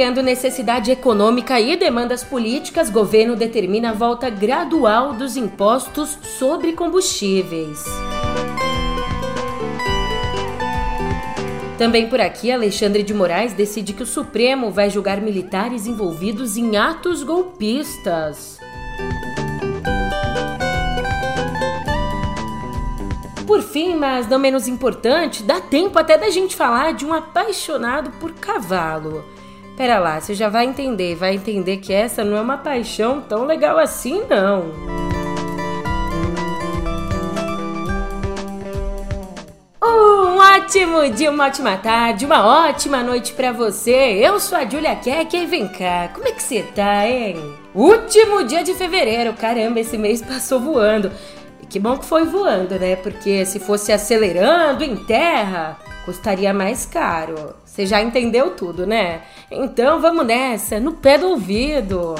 Conciliando necessidade econômica e demandas políticas, governo determina a volta gradual dos impostos sobre combustíveis. Também por aqui, Alexandre de Moraes decide que o Supremo vai julgar militares envolvidos em atos golpistas. Por fim, mas não menos importante, dá tempo até da gente falar de um apaixonado por cavalo. Pera lá, você já vai entender, vai entender que essa não é uma paixão tão legal assim, não. Um ótimo dia, uma ótima tarde, uma ótima noite para você. Eu sou a Julia Keck e vem cá, como é que você tá, hein? Último dia de fevereiro, caramba, esse mês passou voando. Que bom que foi voando, né? Porque se fosse acelerando em terra, custaria mais caro. Você já entendeu tudo, né? Então vamos nessa, no pé do ouvido.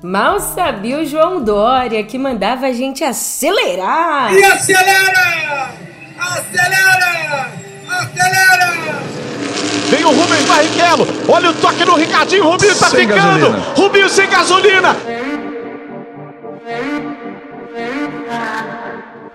Mal sabia o João Dória que mandava a gente acelerar. E acelera! Acelera! Acelera! Vem o Rubens Barrichello. Olha o toque no Ricardinho. Rubinho tá sem ficando. Gasolina. Rubinho sem gasolina.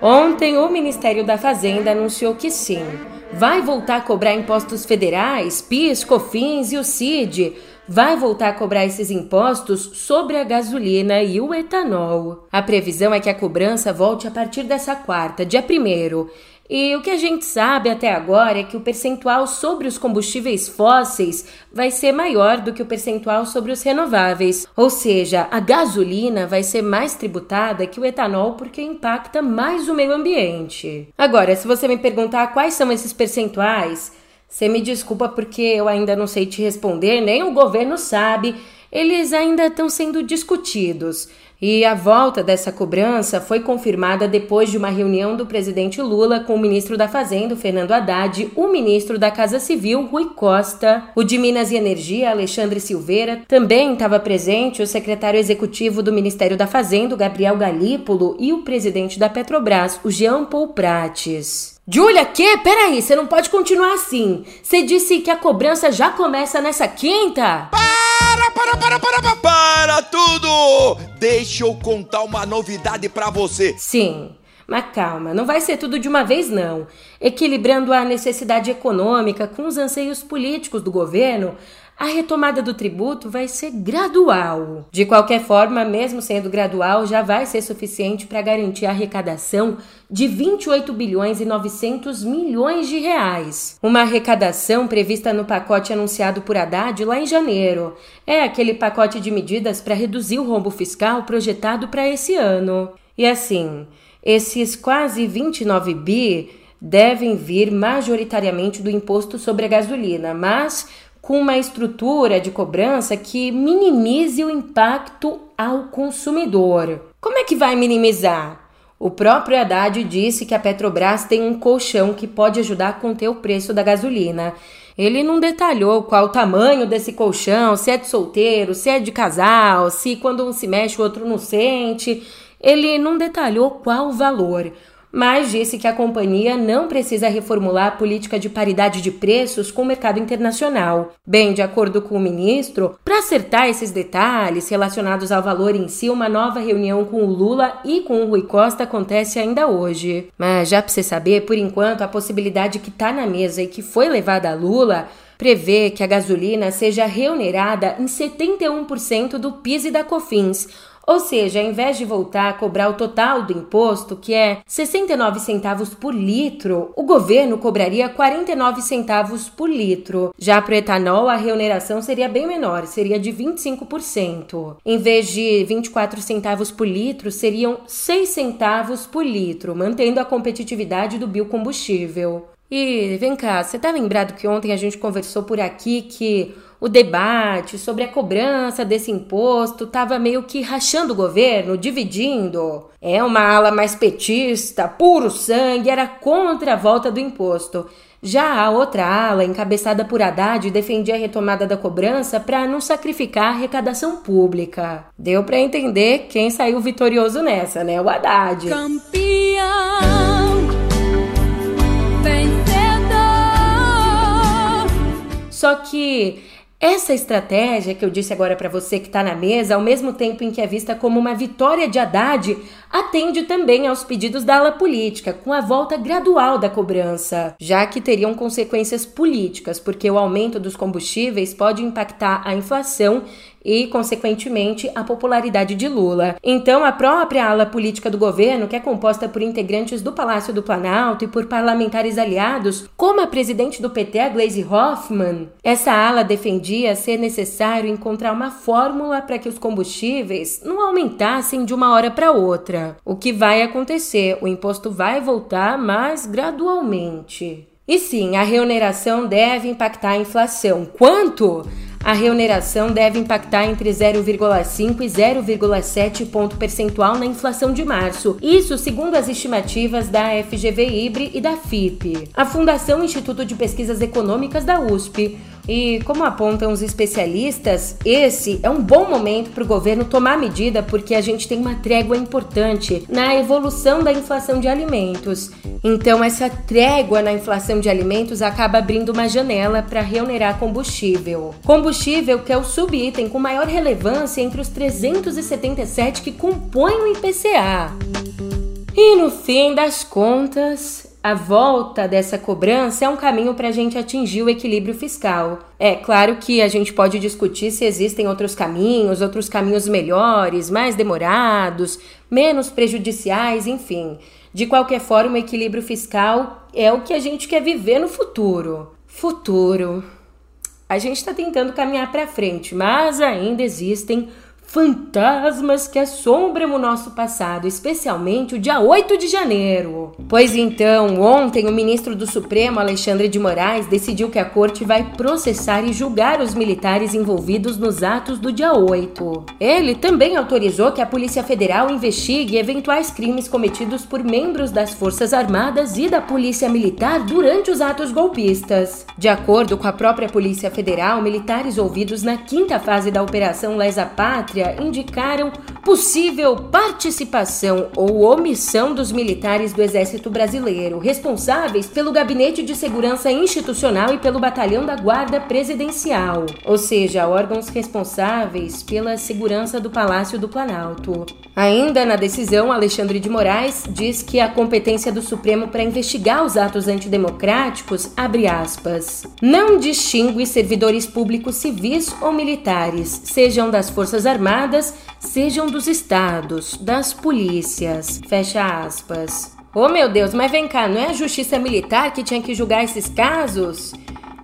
Ontem, o Ministério da Fazenda anunciou que sim, vai voltar a cobrar impostos federais, PIS, COFINS e o CID. Vai voltar a cobrar esses impostos sobre a gasolina e o etanol. A previsão é que a cobrança volte a partir dessa quarta, dia 1 e o que a gente sabe até agora é que o percentual sobre os combustíveis fósseis vai ser maior do que o percentual sobre os renováveis. Ou seja, a gasolina vai ser mais tributada que o etanol porque impacta mais o meio ambiente. Agora, se você me perguntar quais são esses percentuais, você me desculpa porque eu ainda não sei te responder, nem o governo sabe. Eles ainda estão sendo discutidos. E a volta dessa cobrança foi confirmada depois de uma reunião do presidente Lula com o ministro da Fazenda, Fernando Haddad, o ministro da Casa Civil, Rui Costa, o de Minas e Energia, Alexandre Silveira, também estava presente o secretário executivo do Ministério da Fazenda, Gabriel Galípolo, e o presidente da Petrobras, o Jean Paul Prates. Júlia, que? Peraí, você não pode continuar assim. Você disse que a cobrança já começa nessa quinta? Para, para, para, para, para, para tudo! Deixa eu contar uma novidade para você. Sim, mas calma, não vai ser tudo de uma vez, não. Equilibrando a necessidade econômica com os anseios políticos do governo, a retomada do tributo vai ser gradual. De qualquer forma, mesmo sendo gradual, já vai ser suficiente para garantir a arrecadação de 28 bilhões e 900 milhões de reais. Uma arrecadação prevista no pacote anunciado por Haddad lá em janeiro. É aquele pacote de medidas para reduzir o rombo fiscal projetado para esse ano. E assim, esses quase 29 bi devem vir majoritariamente do imposto sobre a gasolina, mas com uma estrutura de cobrança que minimize o impacto ao consumidor. Como é que vai minimizar? O próprio Haddad disse que a Petrobras tem um colchão que pode ajudar a conter o preço da gasolina. Ele não detalhou qual o tamanho desse colchão, se é de solteiro, se é de casal, se quando um se mexe o outro não sente. Ele não detalhou qual o valor mas disse que a companhia não precisa reformular a política de paridade de preços com o mercado internacional. Bem, de acordo com o ministro, para acertar esses detalhes relacionados ao valor em si, uma nova reunião com o Lula e com o Rui Costa acontece ainda hoje. Mas já para você saber, por enquanto, a possibilidade que está na mesa e que foi levada a Lula prevê que a gasolina seja reonerada em 71% do PIS e da COFINS, ou seja, ao invés de voltar a cobrar o total do imposto, que é 69 centavos por litro, o governo cobraria 49 centavos por litro. Já para o etanol, a reoneração seria bem menor, seria de 25%. Em vez de 24 centavos por litro, seriam 6 centavos por litro, mantendo a competitividade do biocombustível. E vem cá, você tá lembrado que ontem a gente conversou por aqui que o debate sobre a cobrança desse imposto estava meio que rachando o governo, dividindo. É uma ala mais petista, puro sangue, era contra a volta do imposto. Já a outra ala, encabeçada por Haddad, defendia a retomada da cobrança para não sacrificar a arrecadação pública. Deu para entender quem saiu vitorioso nessa, né? O Haddad. Campeão, Só que essa estratégia que eu disse agora para você que está na mesa, ao mesmo tempo em que é vista como uma vitória de Haddad, atende também aos pedidos da ala política, com a volta gradual da cobrança, já que teriam consequências políticas, porque o aumento dos combustíveis pode impactar a inflação e, consequentemente, a popularidade de Lula. Então, a própria ala política do governo, que é composta por integrantes do Palácio do Planalto e por parlamentares aliados, como a presidente do PT, a Gleisi Hoffmann, essa ala defendia ser necessário encontrar uma fórmula para que os combustíveis não aumentassem de uma hora para outra. O que vai acontecer? O imposto vai voltar, mas gradualmente. E sim, a reoneração deve impactar a inflação. Quanto? A reoneração deve impactar entre 0,5 e 0,7 ponto percentual na inflação de março. Isso segundo as estimativas da FGV Ibre e da FIP. A Fundação Instituto de Pesquisas Econômicas da USP e, como apontam os especialistas, esse é um bom momento para o governo tomar medida porque a gente tem uma trégua importante na evolução da inflação de alimentos. Então, essa trégua na inflação de alimentos acaba abrindo uma janela para reonerar combustível. Combustível que é o subitem com maior relevância entre os 377 que compõem o IPCA. E no fim das contas, a volta dessa cobrança é um caminho para a gente atingir o equilíbrio fiscal. É claro que a gente pode discutir se existem outros caminhos, outros caminhos melhores, mais demorados, menos prejudiciais, enfim. De qualquer forma, o equilíbrio fiscal é o que a gente quer viver no futuro. Futuro. A gente está tentando caminhar para frente, mas ainda existem fantasmas que assombram o nosso passado, especialmente o dia 8 de janeiro. Pois então, ontem o ministro do Supremo, Alexandre de Moraes, decidiu que a corte vai processar e julgar os militares envolvidos nos atos do dia 8. Ele também autorizou que a Polícia Federal investigue eventuais crimes cometidos por membros das Forças Armadas e da Polícia Militar durante os atos golpistas. De acordo com a própria Polícia Federal, militares ouvidos na quinta fase da Operação Lesa Pátria indicaram possível participação ou omissão dos militares do Exército Brasileiro, responsáveis pelo Gabinete de Segurança Institucional e pelo Batalhão da Guarda Presidencial, ou seja, órgãos responsáveis pela segurança do Palácio do Planalto. Ainda na decisão, Alexandre de Moraes diz que a competência do Supremo para investigar os atos antidemocráticos, abre aspas, não distingue servidores públicos civis ou militares, sejam das Forças Armadas, sejam dos estados, das polícias, fecha aspas. Oh meu Deus, mas vem cá, não é a justiça militar que tinha que julgar esses casos?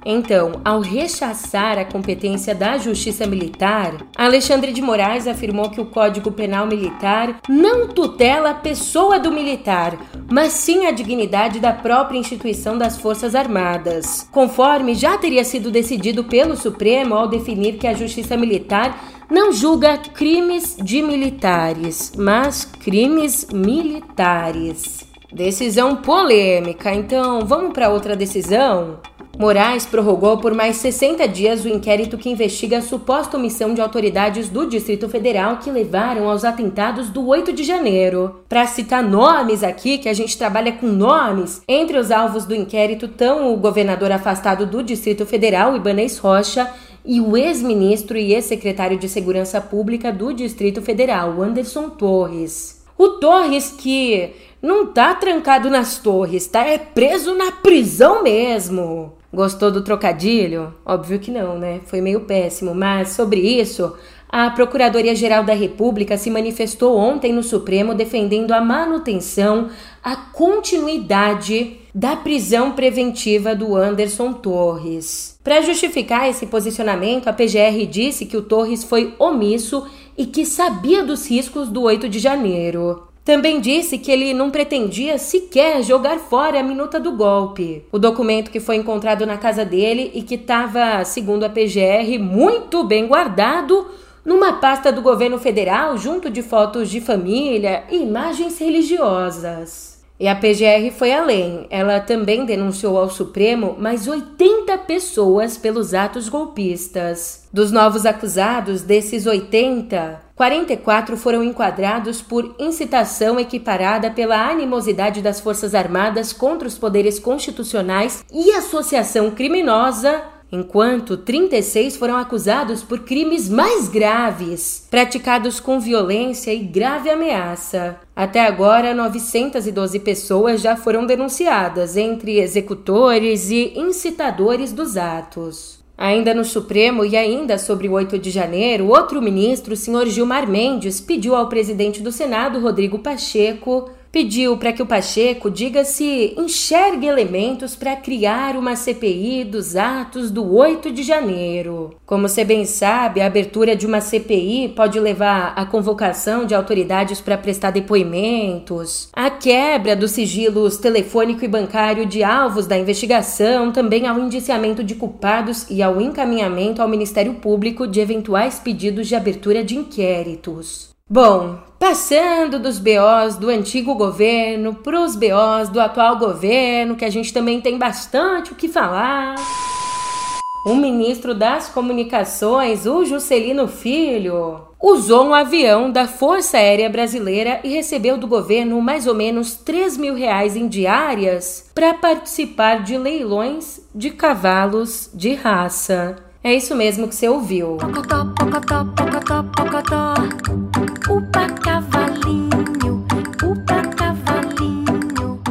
Então, ao rechaçar a competência da Justiça Militar, Alexandre de Moraes afirmou que o Código Penal Militar não tutela a pessoa do militar, mas sim a dignidade da própria instituição das Forças Armadas, conforme já teria sido decidido pelo Supremo ao definir que a Justiça Militar não julga crimes de militares, mas crimes militares. Decisão polêmica, então vamos para outra decisão? Moraes prorrogou por mais 60 dias o inquérito que investiga a suposta omissão de autoridades do Distrito Federal que levaram aos atentados do 8 de janeiro. Para citar nomes aqui, que a gente trabalha com nomes, entre os alvos do inquérito estão o governador afastado do Distrito Federal, Ibanez Rocha, e o ex-ministro e ex-secretário de Segurança Pública do Distrito Federal, Anderson Torres. O Torres que não tá trancado nas torres, tá é preso na prisão mesmo. Gostou do trocadilho? Óbvio que não, né? Foi meio péssimo, mas sobre isso, a Procuradoria-Geral da República se manifestou ontem no Supremo defendendo a manutenção, a continuidade da prisão preventiva do Anderson Torres. Para justificar esse posicionamento, a PGR disse que o Torres foi omisso e que sabia dos riscos do 8 de janeiro. Também disse que ele não pretendia sequer jogar fora a minuta do golpe. O documento que foi encontrado na casa dele e que estava, segundo a PGR, muito bem guardado numa pasta do governo federal, junto de fotos de família e imagens religiosas. E a PGR foi além. Ela também denunciou ao Supremo mais 80 pessoas pelos atos golpistas. Dos novos acusados, desses 80, 44 foram enquadrados por incitação equiparada pela animosidade das Forças Armadas contra os poderes constitucionais e associação criminosa enquanto 36 foram acusados por crimes mais graves, praticados com violência e grave ameaça. Até agora, 912 pessoas já foram denunciadas, entre executores e incitadores dos atos. Ainda no Supremo e ainda sobre o 8 de janeiro, outro ministro, o senhor Gilmar Mendes, pediu ao presidente do Senado, Rodrigo Pacheco, pediu para que o Pacheco diga se enxergue elementos para criar uma CPI dos atos do 8 de janeiro. Como você bem sabe, a abertura de uma CPI pode levar à convocação de autoridades para prestar depoimentos, a quebra dos sigilos telefônico e bancário de alvos da investigação, também ao indiciamento de culpados e ao encaminhamento ao Ministério Público de eventuais pedidos de abertura de inquéritos. Bom, passando dos BOs do antigo governo para os BOs do atual governo, que a gente também tem bastante o que falar. O ministro das Comunicações, o Juscelino Filho, usou um avião da Força Aérea Brasileira e recebeu do governo mais ou menos 3 mil reais em diárias para participar de leilões de cavalos de raça. É isso mesmo que você ouviu. Upa cavalinho, upa cavalinho.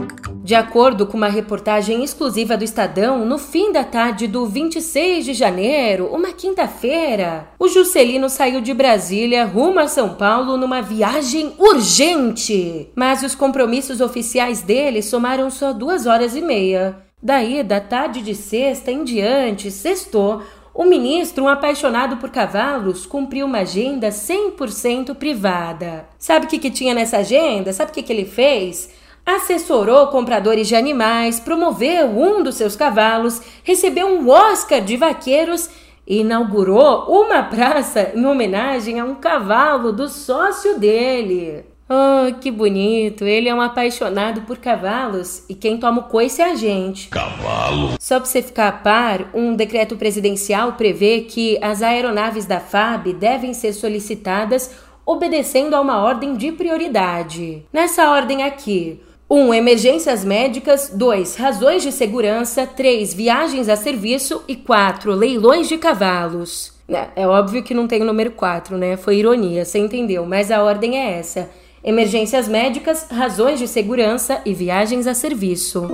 De acordo com uma reportagem exclusiva do Estadão, no fim da tarde do 26 de janeiro, uma quinta-feira, o Juscelino saiu de Brasília rumo a São Paulo numa viagem urgente. Mas os compromissos oficiais dele somaram só duas horas e meia. Daí, da tarde de sexta em diante, sextou, o ministro, um apaixonado por cavalos, cumpriu uma agenda 100% privada. Sabe o que, que tinha nessa agenda? Sabe o que, que ele fez? Assessorou compradores de animais, promoveu um dos seus cavalos, recebeu um Oscar de vaqueiros e inaugurou uma praça em homenagem a um cavalo do sócio dele. Oh, que bonito! Ele é um apaixonado por cavalos e quem toma o coice é a gente. Cavalo! Só para você ficar a par, um decreto presidencial prevê que as aeronaves da FAB devem ser solicitadas obedecendo a uma ordem de prioridade. Nessa ordem aqui: 1. Um, emergências médicas. 2. Razões de segurança. 3. Viagens a serviço. E 4. Leilões de cavalos. É, é óbvio que não tem o número 4, né? Foi ironia, você entendeu, mas a ordem é essa emergências médicas, razões de segurança e viagens a serviço.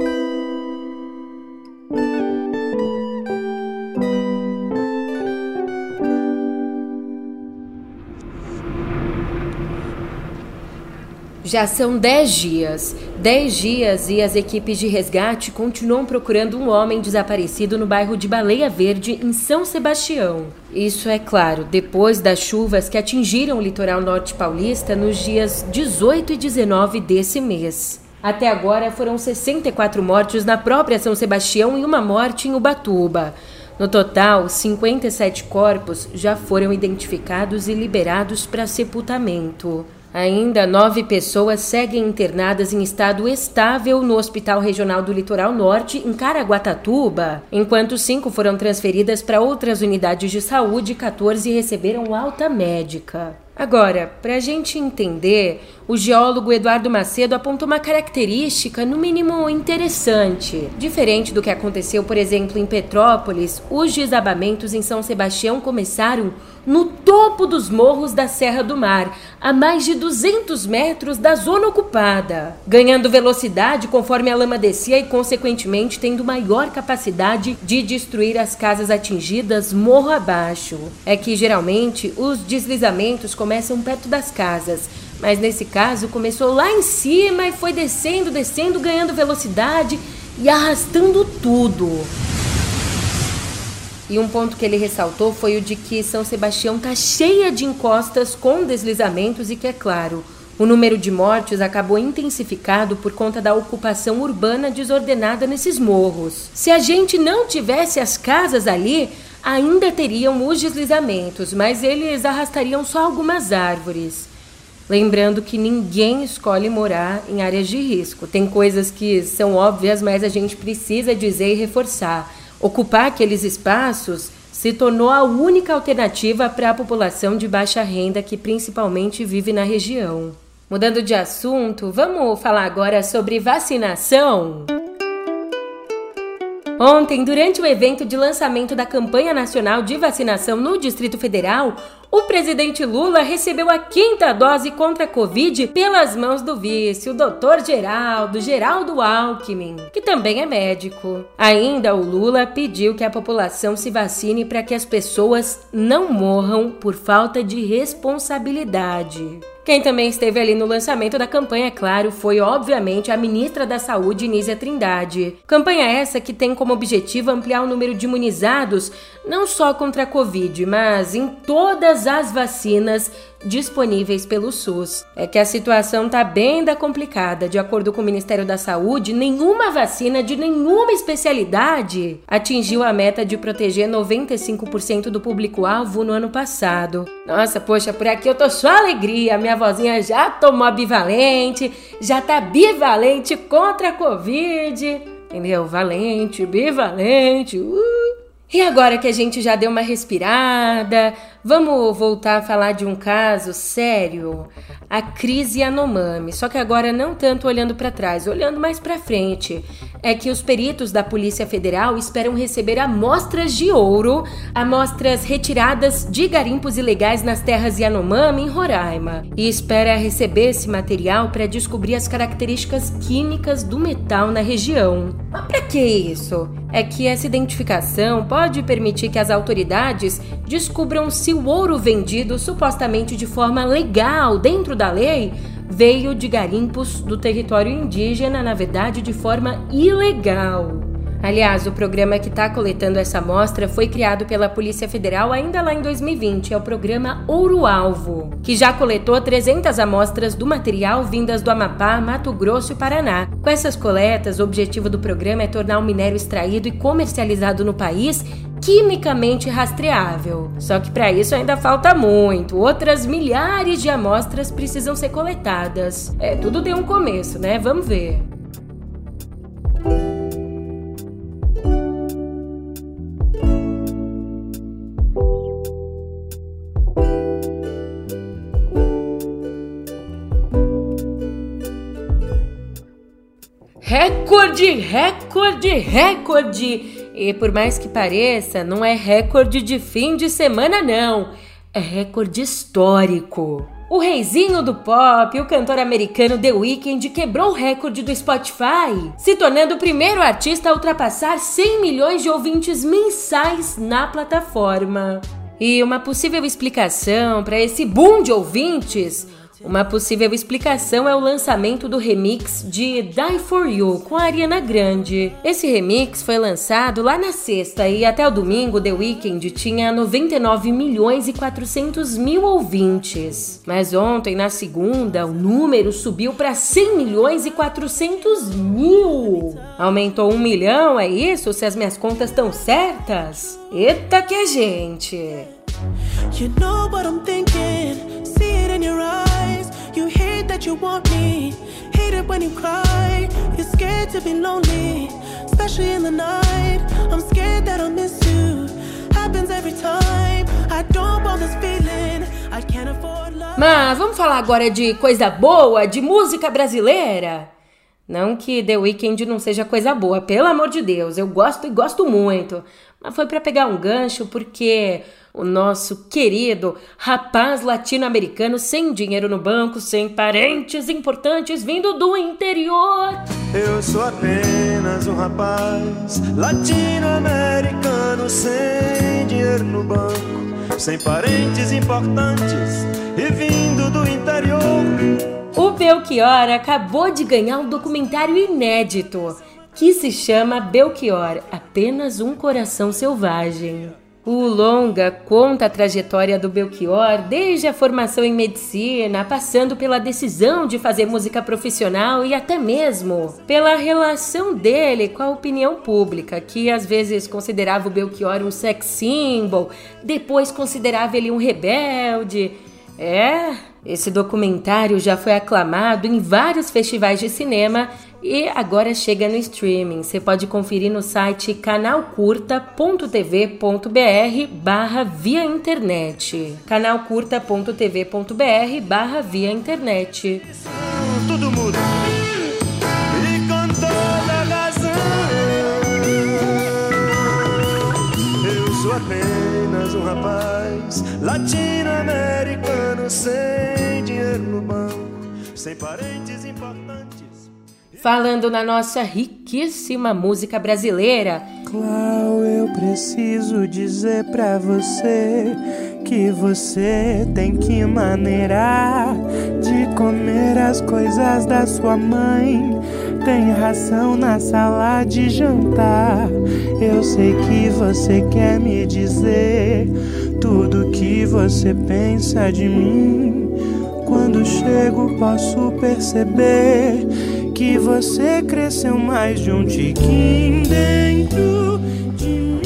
Já são 10 dias. 10 dias e as equipes de resgate continuam procurando um homem desaparecido no bairro de Baleia Verde, em São Sebastião. Isso é claro, depois das chuvas que atingiram o litoral norte paulista nos dias 18 e 19 desse mês. Até agora foram 64 mortes na própria São Sebastião e uma morte em Ubatuba. No total, 57 corpos já foram identificados e liberados para sepultamento. Ainda nove pessoas seguem internadas em estado estável no Hospital Regional do Litoral Norte, em Caraguatatuba, enquanto cinco foram transferidas para outras unidades de saúde e 14 receberam alta médica. Agora, para a gente entender, o geólogo Eduardo Macedo aponta uma característica, no mínimo interessante. Diferente do que aconteceu, por exemplo, em Petrópolis, os desabamentos em São Sebastião começaram no topo dos morros da Serra do Mar, a mais de 200 metros da zona ocupada, ganhando velocidade conforme a lama descia e, consequentemente, tendo maior capacidade de destruir as casas atingidas morro abaixo. É que geralmente os deslizamentos começam perto das casas, mas nesse caso começou lá em cima e foi descendo, descendo, ganhando velocidade e arrastando tudo. E um ponto que ele ressaltou foi o de que São Sebastião está cheia de encostas com deslizamentos e que, é claro, O número de mortes acabou intensificado por conta da ocupação urbana desordenada nesses morros. Se a gente não tivesse as casas ali, ainda teriam os deslizamentos, mas eles arrastariam só algumas árvores. Lembrando que ninguém escolhe morar em áreas de risco. Tem coisas que são óbvias, mas a gente precisa dizer e reforçar. Ocupar aqueles espaços se tornou a única alternativa para a população de baixa renda que principalmente vive na região. Mudando de assunto, vamos falar agora sobre vacinação? Ontem, durante o evento de lançamento da campanha nacional de vacinação no Distrito Federal, o presidente Lula recebeu a quinta dose contra a Covid pelas mãos do vice, o Dr. Geraldo, Geraldo Alckmin, que também é médico. Ainda o Lula pediu que a população se vacine para que as pessoas não morram por falta de responsabilidade. Quem também esteve ali no lançamento da campanha, é claro, foi obviamente a ministra da Saúde, Nízia Trindade. Campanha essa que tem como objetivo ampliar o número de imunizados não só contra a Covid, mas em todas as vacinas disponíveis pelo SUS. É que a situação tá bem da complicada. De acordo com o Ministério da Saúde, nenhuma vacina de nenhuma especialidade atingiu a meta de proteger 95% do público-alvo no ano passado. Nossa, poxa, por aqui eu tô só alegria. Minha vozinha já tomou bivalente, já tá bivalente contra a Covid. Entendeu? Valente, bivalente. Uh. E agora que a gente já deu uma respirada, vamos voltar a falar de um caso sério, a crise Yanomami. Só que agora não tanto olhando para trás, olhando mais para frente. É que os peritos da Polícia Federal esperam receber amostras de ouro, amostras retiradas de garimpos ilegais nas terras Yanomami em Roraima, e espera receber esse material para descobrir as características químicas do metal na região. Mas para que isso? É que essa identificação pode permitir que as autoridades descubram se o ouro vendido supostamente de forma legal dentro da lei veio de garimpos do território indígena, na verdade de forma ilegal. Aliás, o programa que está coletando essa amostra foi criado pela Polícia Federal ainda lá em 2020. É o programa Ouro Alvo, que já coletou 300 amostras do material vindas do Amapá, Mato Grosso e Paraná. Com essas coletas, o objetivo do programa é tornar o minério extraído e comercializado no país quimicamente rastreável. Só que para isso ainda falta muito. Outras milhares de amostras precisam ser coletadas. É, tudo tem um começo, né? Vamos ver. Recorde, recorde! E por mais que pareça, não é recorde de fim de semana, não. É recorde histórico. O reizinho do pop, o cantor americano The Weeknd, quebrou o recorde do Spotify, se tornando o primeiro artista a ultrapassar 100 milhões de ouvintes mensais na plataforma. E uma possível explicação para esse boom de ouvintes uma possível explicação é o lançamento do remix de Die For You com a Ariana Grande. Esse remix foi lançado lá na sexta e até o domingo The Weeknd tinha 99 milhões e 400 mil ouvintes. Mas ontem, na segunda, o número subiu para 100 milhões e 400 mil. Aumentou um milhão, é isso? Se as minhas contas estão certas? Eita que gente! You know what I'm thinking, see it in your eyes. You hate that you want me, hate it when you cry. You're scared to be lonely, especially in the night. I'm scared that I'll miss you. Happens every time. I don't want this feeling. I can't afford love. Mas vamos falar agora de coisa boa, de música brasileira? Não que The Weeknd não seja coisa boa, pelo amor de Deus, eu gosto e gosto muito. Mas foi para pegar um gancho porque o nosso querido rapaz latino-americano sem dinheiro no banco, sem parentes importantes vindo do interior. Eu sou apenas um rapaz latino-americano sem dinheiro no banco, sem parentes importantes e vindo do interior. O Belchior acabou de ganhar um documentário inédito que se chama Belchior Apenas um Coração Selvagem. O longa conta a trajetória do Belchior desde a formação em medicina, passando pela decisão de fazer música profissional e até mesmo pela relação dele com a opinião pública, que às vezes considerava o Belchior um sex symbol, depois considerava ele um rebelde. É, esse documentário já foi aclamado em vários festivais de cinema e agora chega no streaming. Você pode conferir no site canalcurta.tv.br barra via internet. canalcurta.tv.br barra via internet. Apenas um rapaz latino-americano sem dinheiro no banco, sem parentes importantes. Falando na nossa riquíssima música brasileira. Clau, eu preciso dizer pra você que você tem que maneirar de comer as coisas da sua mãe. Tem ração na sala de jantar. Eu sei que você quer me dizer tudo que você pensa de mim. Quando chego, posso perceber que você cresceu mais de um tiquinho dentro de mim.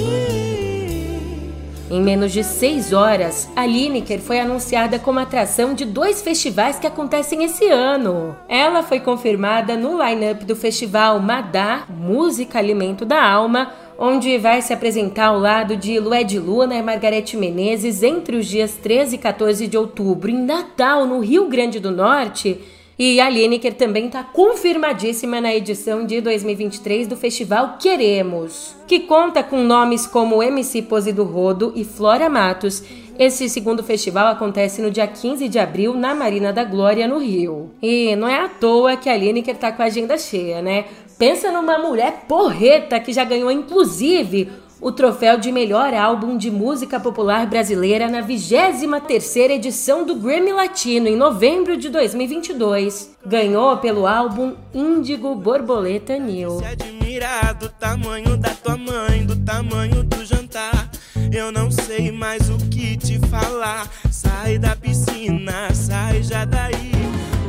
Em menos de seis horas, a Lineker foi anunciada como atração de dois festivais que acontecem esse ano. Ela foi confirmada no line-up do festival Madá, Música Alimento da Alma, onde vai se apresentar ao lado de Lued Luna e Margarete Menezes entre os dias 13 e 14 de outubro, em Natal, no Rio Grande do Norte e a Lineker também está confirmadíssima na edição de 2023 do Festival Queremos, que conta com nomes como MC Pose do Rodo e Flora Matos. Esse segundo festival acontece no dia 15 de abril na Marina da Glória, no Rio. E não é à toa que a Lineker está com a agenda cheia, né? Pensa numa mulher porreta que já ganhou, inclusive, o troféu de melhor álbum de música popular brasileira na 23ª edição do Grammy Latino em novembro de 2022. Ganhou pelo álbum Índigo Borboleta New. Se admirar do tamanho da tua mãe, do tamanho do jantar. Eu não sei mais o que te falar. Sai da piscina, sai já daí,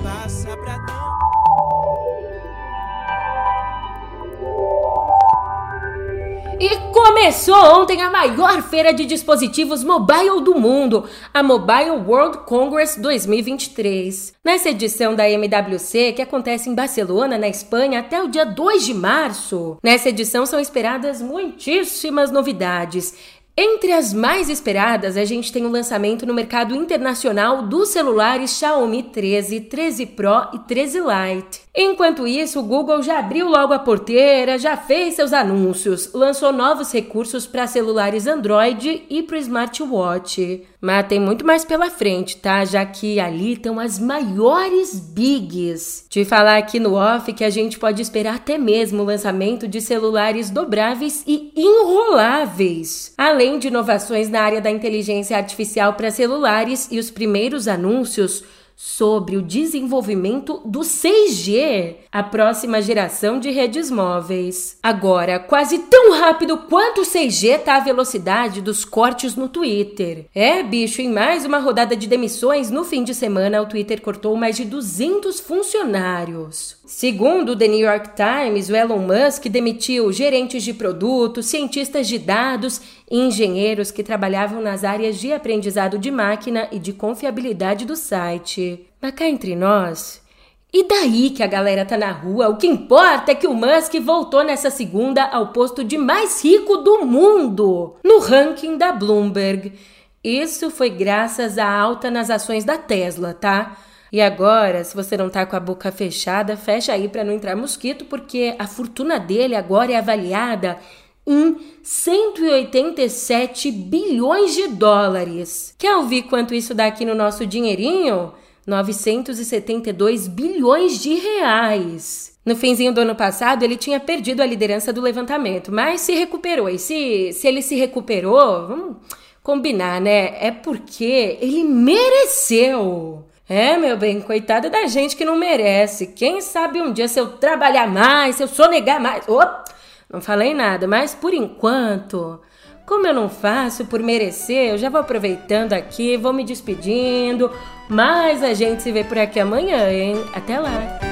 passa pra dentro. E começou ontem a maior feira de dispositivos mobile do mundo, a Mobile World Congress 2023. Nessa edição da MWC, que acontece em Barcelona, na Espanha, até o dia 2 de março, nessa edição são esperadas muitíssimas novidades. Entre as mais esperadas, a gente tem o lançamento no mercado internacional dos celulares Xiaomi 13, 13 Pro e 13 Lite. Enquanto isso, o Google já abriu logo a porteira, já fez seus anúncios, lançou novos recursos para celulares Android e para o smartwatch. Mas tem muito mais pela frente, tá? Já que ali estão as maiores bigs. Te falar aqui no off que a gente pode esperar até mesmo o lançamento de celulares dobráveis e enroláveis, além de inovações na área da inteligência artificial para celulares e os primeiros anúncios sobre o desenvolvimento do 6G, a próxima geração de redes móveis. Agora, quase tão rápido quanto o 6G está a velocidade dos cortes no Twitter. É, bicho, em mais uma rodada de demissões, no fim de semana o Twitter cortou mais de 200 funcionários. Segundo o The New York Times, o Elon Musk demitiu gerentes de produtos, cientistas de dados e engenheiros que trabalhavam nas áreas de aprendizado de máquina e de confiabilidade do site. Mas cá entre nós, e daí que a galera tá na rua? O que importa é que o Musk voltou nessa segunda ao posto de mais rico do mundo no ranking da Bloomberg. Isso foi graças à alta nas ações da Tesla, tá? E agora, se você não tá com a boca fechada, fecha aí para não entrar mosquito, porque a fortuna dele agora é avaliada em 187 bilhões de dólares. Quer ouvir quanto isso dá aqui no nosso dinheirinho? 972 bilhões de reais. No finzinho do ano passado, ele tinha perdido a liderança do levantamento, mas se recuperou. E se, se ele se recuperou, vamos combinar, né? É porque ele mereceu. É, meu bem, coitada da gente que não merece. Quem sabe um dia se eu trabalhar mais, se eu sonegar mais. Opa! Não falei nada, mas por enquanto, como eu não faço por merecer, eu já vou aproveitando aqui, vou me despedindo. Mas a gente se vê por aqui amanhã, hein? Até lá!